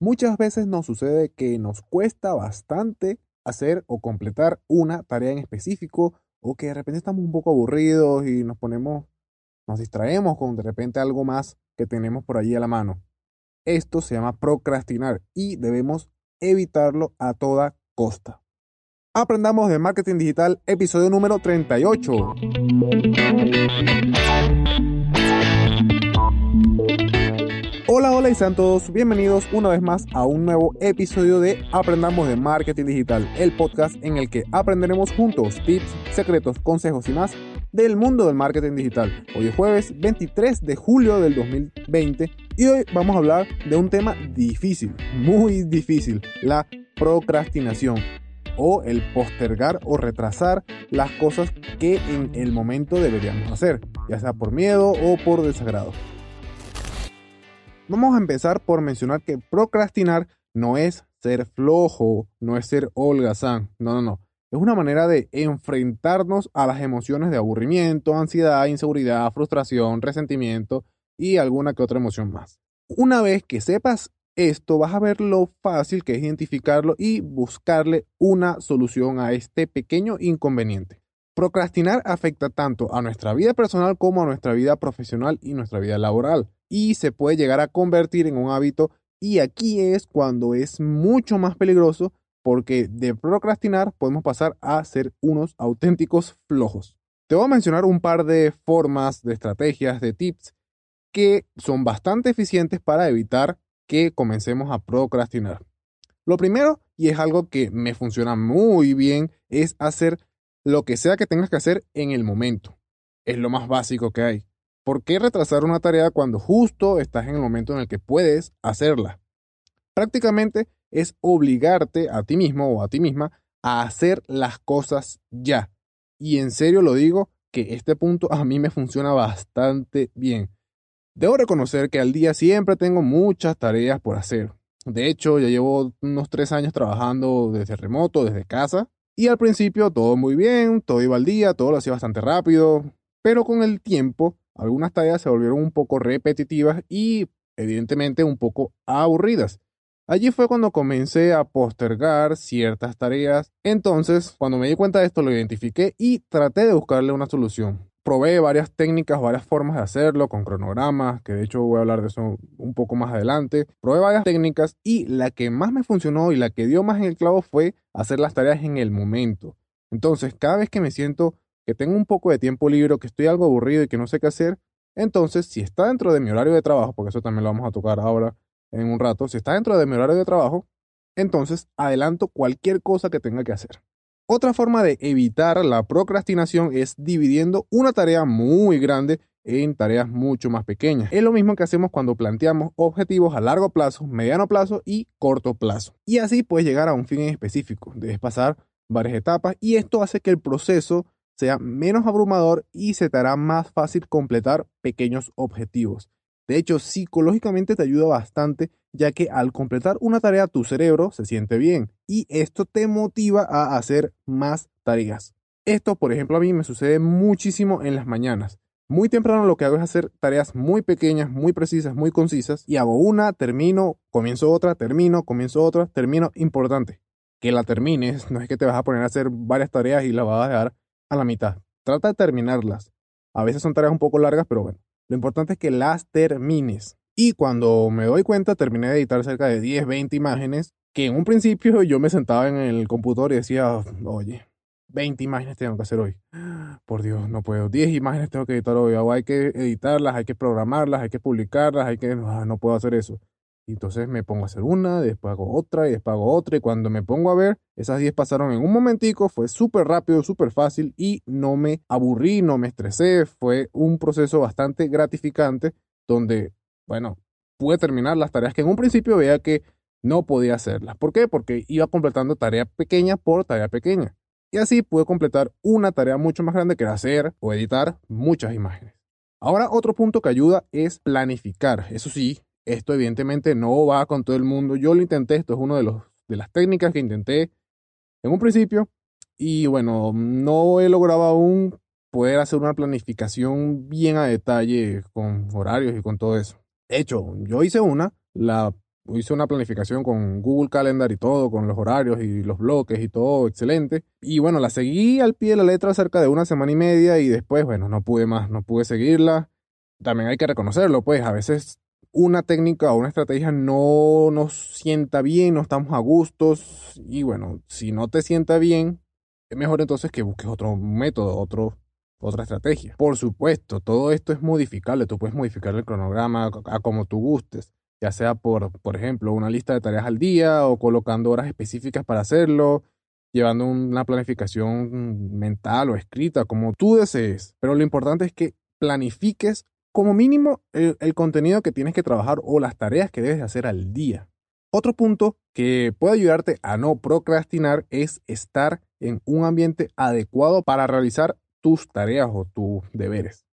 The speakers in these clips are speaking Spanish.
Muchas veces nos sucede que nos cuesta bastante hacer o completar una tarea en específico o que de repente estamos un poco aburridos y nos ponemos, nos distraemos con de repente algo más que tenemos por allí a la mano. Esto se llama procrastinar y debemos evitarlo a toda costa. Aprendamos de marketing digital, episodio número 38. Hola, y sean todos bienvenidos una vez más a un nuevo episodio de Aprendamos de Marketing Digital, el podcast en el que aprenderemos juntos tips, secretos, consejos y más del mundo del marketing digital. Hoy es jueves 23 de julio del 2020 y hoy vamos a hablar de un tema difícil, muy difícil, la procrastinación o el postergar o retrasar las cosas que en el momento deberíamos hacer, ya sea por miedo o por desagrado. Vamos a empezar por mencionar que procrastinar no es ser flojo, no es ser holgazán, no, no, no. Es una manera de enfrentarnos a las emociones de aburrimiento, ansiedad, inseguridad, frustración, resentimiento y alguna que otra emoción más. Una vez que sepas esto, vas a ver lo fácil que es identificarlo y buscarle una solución a este pequeño inconveniente. Procrastinar afecta tanto a nuestra vida personal como a nuestra vida profesional y nuestra vida laboral y se puede llegar a convertir en un hábito y aquí es cuando es mucho más peligroso porque de procrastinar podemos pasar a ser unos auténticos flojos. Te voy a mencionar un par de formas, de estrategias, de tips que son bastante eficientes para evitar que comencemos a procrastinar. Lo primero, y es algo que me funciona muy bien, es hacer lo que sea que tengas que hacer en el momento. Es lo más básico que hay. ¿Por qué retrasar una tarea cuando justo estás en el momento en el que puedes hacerla? Prácticamente es obligarte a ti mismo o a ti misma a hacer las cosas ya. Y en serio lo digo que este punto a mí me funciona bastante bien. Debo reconocer que al día siempre tengo muchas tareas por hacer. De hecho, ya llevo unos tres años trabajando desde remoto, desde casa. Y al principio todo muy bien, todo iba al día, todo lo hacía bastante rápido. Pero con el tiempo algunas tareas se volvieron un poco repetitivas y evidentemente un poco aburridas. Allí fue cuando comencé a postergar ciertas tareas. Entonces, cuando me di cuenta de esto, lo identifiqué y traté de buscarle una solución. Probé varias técnicas, varias formas de hacerlo con cronogramas, que de hecho voy a hablar de eso un poco más adelante. Probé varias técnicas y la que más me funcionó y la que dio más en el clavo fue hacer las tareas en el momento. Entonces, cada vez que me siento que tengo un poco de tiempo libre, que estoy algo aburrido y que no sé qué hacer, entonces si está dentro de mi horario de trabajo, porque eso también lo vamos a tocar ahora en un rato, si está dentro de mi horario de trabajo, entonces adelanto cualquier cosa que tenga que hacer. Otra forma de evitar la procrastinación es dividiendo una tarea muy grande en tareas mucho más pequeñas. Es lo mismo que hacemos cuando planteamos objetivos a largo plazo, mediano plazo y corto plazo. Y así puedes llegar a un fin específico. Debes pasar varias etapas y esto hace que el proceso sea menos abrumador y se te hará más fácil completar pequeños objetivos. De hecho, psicológicamente te ayuda bastante, ya que al completar una tarea tu cerebro se siente bien y esto te motiva a hacer más tareas. Esto, por ejemplo, a mí me sucede muchísimo en las mañanas. Muy temprano lo que hago es hacer tareas muy pequeñas, muy precisas, muy concisas y hago una, termino, comienzo otra, termino, comienzo otra, termino. Importante, que la termines, no es que te vas a poner a hacer varias tareas y la vas a dejar a la mitad. Trata de terminarlas. A veces son tareas un poco largas, pero bueno, lo importante es que las termines. Y cuando me doy cuenta, terminé de editar cerca de 10, 20 imágenes, que en un principio yo me sentaba en el computador y decía, oye, 20 imágenes tengo que hacer hoy. Por Dios, no puedo. 10 imágenes tengo que editar hoy. hay que editarlas, hay que programarlas, hay que publicarlas, hay que... Ah, no puedo hacer eso. Y entonces me pongo a hacer una, después hago otra y después hago otra. Y cuando me pongo a ver, esas 10 pasaron en un momentico, fue súper rápido, súper fácil y no me aburrí, no me estresé. Fue un proceso bastante gratificante donde, bueno, pude terminar las tareas que en un principio veía que no podía hacerlas. ¿Por qué? Porque iba completando tarea pequeña por tarea pequeña. Y así pude completar una tarea mucho más grande que era hacer o editar muchas imágenes. Ahora otro punto que ayuda es planificar. Eso sí, esto evidentemente no va con todo el mundo. Yo lo intenté, esto es una de, de las técnicas que intenté en un principio. Y bueno, no he logrado aún poder hacer una planificación bien a detalle con horarios y con todo eso. De hecho, yo hice una, hice una planificación con Google Calendar y todo, con los horarios y los bloques y todo, excelente. Y bueno, la seguí al pie de la letra cerca de una semana y media y después, bueno, no pude más, no pude seguirla. También hay que reconocerlo, pues a veces una técnica o una estrategia no nos sienta bien, no estamos a gustos y bueno, si no te sienta bien, es mejor entonces que busques otro método, otro, otra estrategia. Por supuesto, todo esto es modificable, tú puedes modificar el cronograma a como tú gustes, ya sea por, por ejemplo, una lista de tareas al día o colocando horas específicas para hacerlo, llevando una planificación mental o escrita, como tú desees. Pero lo importante es que planifiques como mínimo el, contenido que tienes que trabajar o las tareas que debes hacer al día. Otro punto que puede ayudarte a no procrastinar es estar en un ambiente adecuado para realizar tus tareas o tus deberes.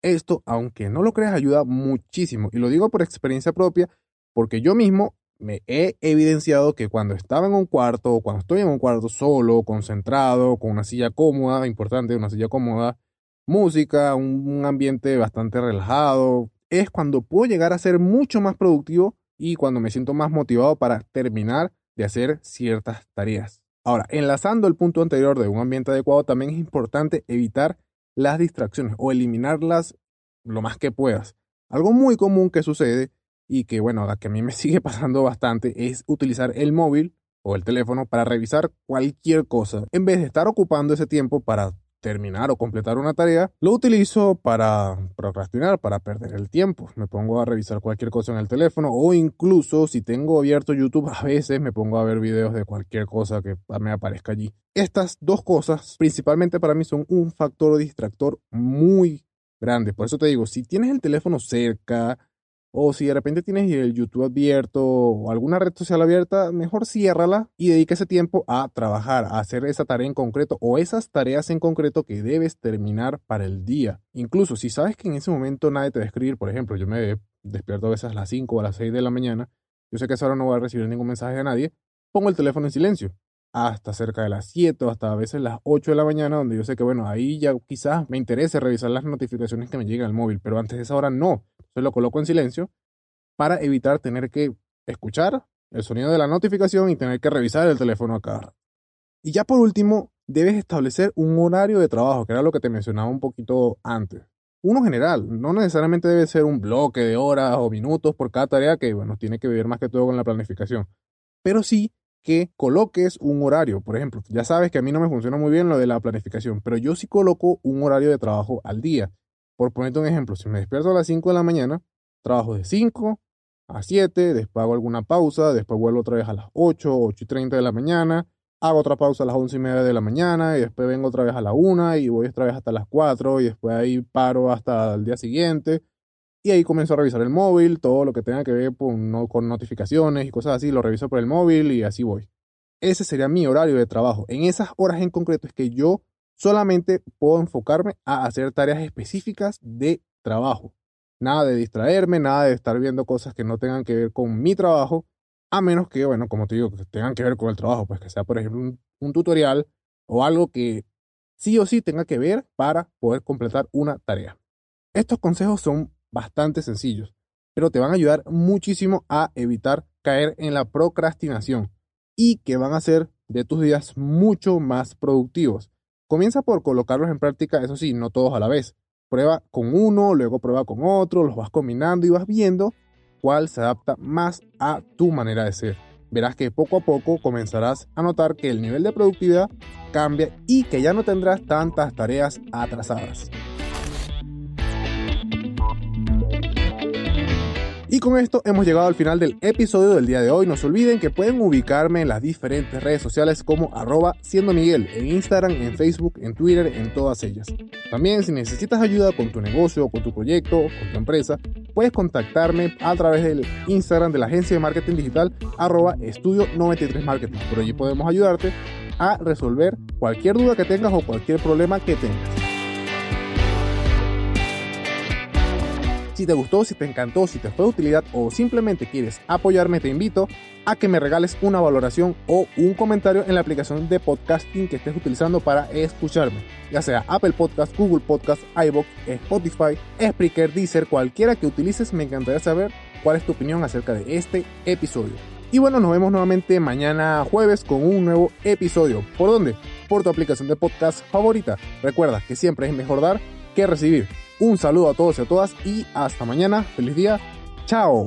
Esto, aunque no lo creas, ayuda muchísimo. Y lo digo por experiencia propia, porque yo mismo me he evidenciado que cuando estaba en un cuarto, o cuando estoy en un cuarto solo, concentrado, con una silla cómoda, importante, una silla cómoda, música, un, ambiente bastante relajado, es cuando puedo llegar a ser mucho más productivo y cuando me siento más motivado para terminar de hacer ciertas tareas. Ahora, enlazando el punto anterior de un ambiente adecuado, también es importante evitar las distracciones o eliminarlas lo más que puedas. Algo muy común que sucede y que, bueno, que a mí me sigue pasando bastante es utilizar el móvil o el teléfono para revisar cualquier cosa en vez de estar ocupando ese tiempo para terminar o completar una tarea, lo utilizo para procrastinar, para perder el tiempo. Me pongo a revisar cualquier cosa en el teléfono o incluso si tengo abierto YouTube, a veces me pongo a ver videos de cualquier cosa que me aparezca allí. Estas dos cosas, principalmente para mí, son un factor distractor muy grande. Por eso te digo, si tienes el teléfono cerca, o si de repente tienes el YouTube abierto o alguna red social abierta, mejor ciérrala y dedica ese tiempo a trabajar, a hacer esa tarea en concreto o esas tareas en concreto que debes terminar para el día. Incluso si sabes que en ese momento nadie te va a escribir, por ejemplo, yo me despierto a veces a las 5 o a las 6 de la mañana, yo sé que a esa hora no voy a recibir ningún mensaje de nadie, pongo el teléfono en silencio hasta cerca de las 7 o hasta a veces las 8 de la mañana, donde yo sé que, bueno, ahí ya quizás me interese revisar las notificaciones que me llegan al móvil, pero antes de esa hora no. Entonces lo coloco en silencio para evitar tener que escuchar el sonido de la notificación y tener que revisar el teléfono acá. Y ya por último, debes establecer un horario de trabajo, que era lo que te mencionaba un poquito antes. Uno general, no necesariamente debe ser un bloque de horas o minutos por cada tarea que, bueno, tiene que ver más que todo con la planificación. Pero sí que coloques un horario. Por ejemplo, ya sabes que a mí no me funciona muy bien lo de la planificación, pero yo sí coloco un horario de trabajo al día. Por ponerte un ejemplo, si me despierto a las 5 de la mañana, trabajo de 5 a 7, después hago alguna pausa, después vuelvo otra vez a las 8, 8 y 30 de la mañana, hago otra pausa a las 11 y media de la mañana y después vengo otra vez a la 1 y voy otra vez hasta las 4 y después ahí paro hasta el día siguiente y ahí comienzo a revisar el móvil, todo lo que tenga que ver con, con notificaciones y cosas así, lo reviso por el móvil y así voy. Ese sería mi horario de trabajo. En esas horas en concreto es que yo solamente puedo enfocarme a hacer tareas específicas de trabajo. Nada de distraerme, nada de estar viendo cosas que no tengan que ver con mi trabajo, a menos que, bueno, como te digo, que tengan que ver con el trabajo, pues que sea, por ejemplo, un, un tutorial o algo que sí o sí tenga que ver para poder completar una tarea. Estos consejos son bastante sencillos, pero te van a ayudar muchísimo a evitar caer en la procrastinación y que van a hacer de tus días mucho más productivos. Comienza por colocarlos en práctica, eso sí, no todos a la vez. Prueba con uno, luego prueba con otro, los vas combinando y vas viendo cuál se adapta más a tu manera de ser. Verás que poco a poco comenzarás a notar que el nivel de productividad cambia y que ya no tendrás tantas tareas atrasadas. Con esto hemos llegado al final del episodio del día de hoy. No se olviden que pueden ubicarme en las diferentes redes sociales como arroba siendo Miguel, en Instagram, en Facebook, en Twitter, en todas ellas. También si necesitas ayuda con tu negocio, con tu proyecto, con tu empresa, puedes contactarme a través del Instagram de la agencia de marketing digital arroba estudio 93 marketing. Por allí podemos ayudarte a resolver cualquier duda que tengas o cualquier problema que tengas. Si te gustó, si te encantó, si te fue de utilidad o simplemente quieres apoyarme, te invito a que me regales una valoración o un comentario en la aplicación de podcasting que estés utilizando para escucharme, ya sea Apple Podcast, Google Podcast, iBox, Spotify, Spreaker, Deezer, cualquiera que utilices, me encantaría saber cuál es tu opinión acerca de este episodio. Y bueno, nos vemos nuevamente mañana jueves con un nuevo episodio. ¿Por dónde? Por tu aplicación de podcast favorita. Recuerda que siempre es mejor dar que recibir. Un saludo a todos y a todas y hasta mañana. Feliz día. Chao.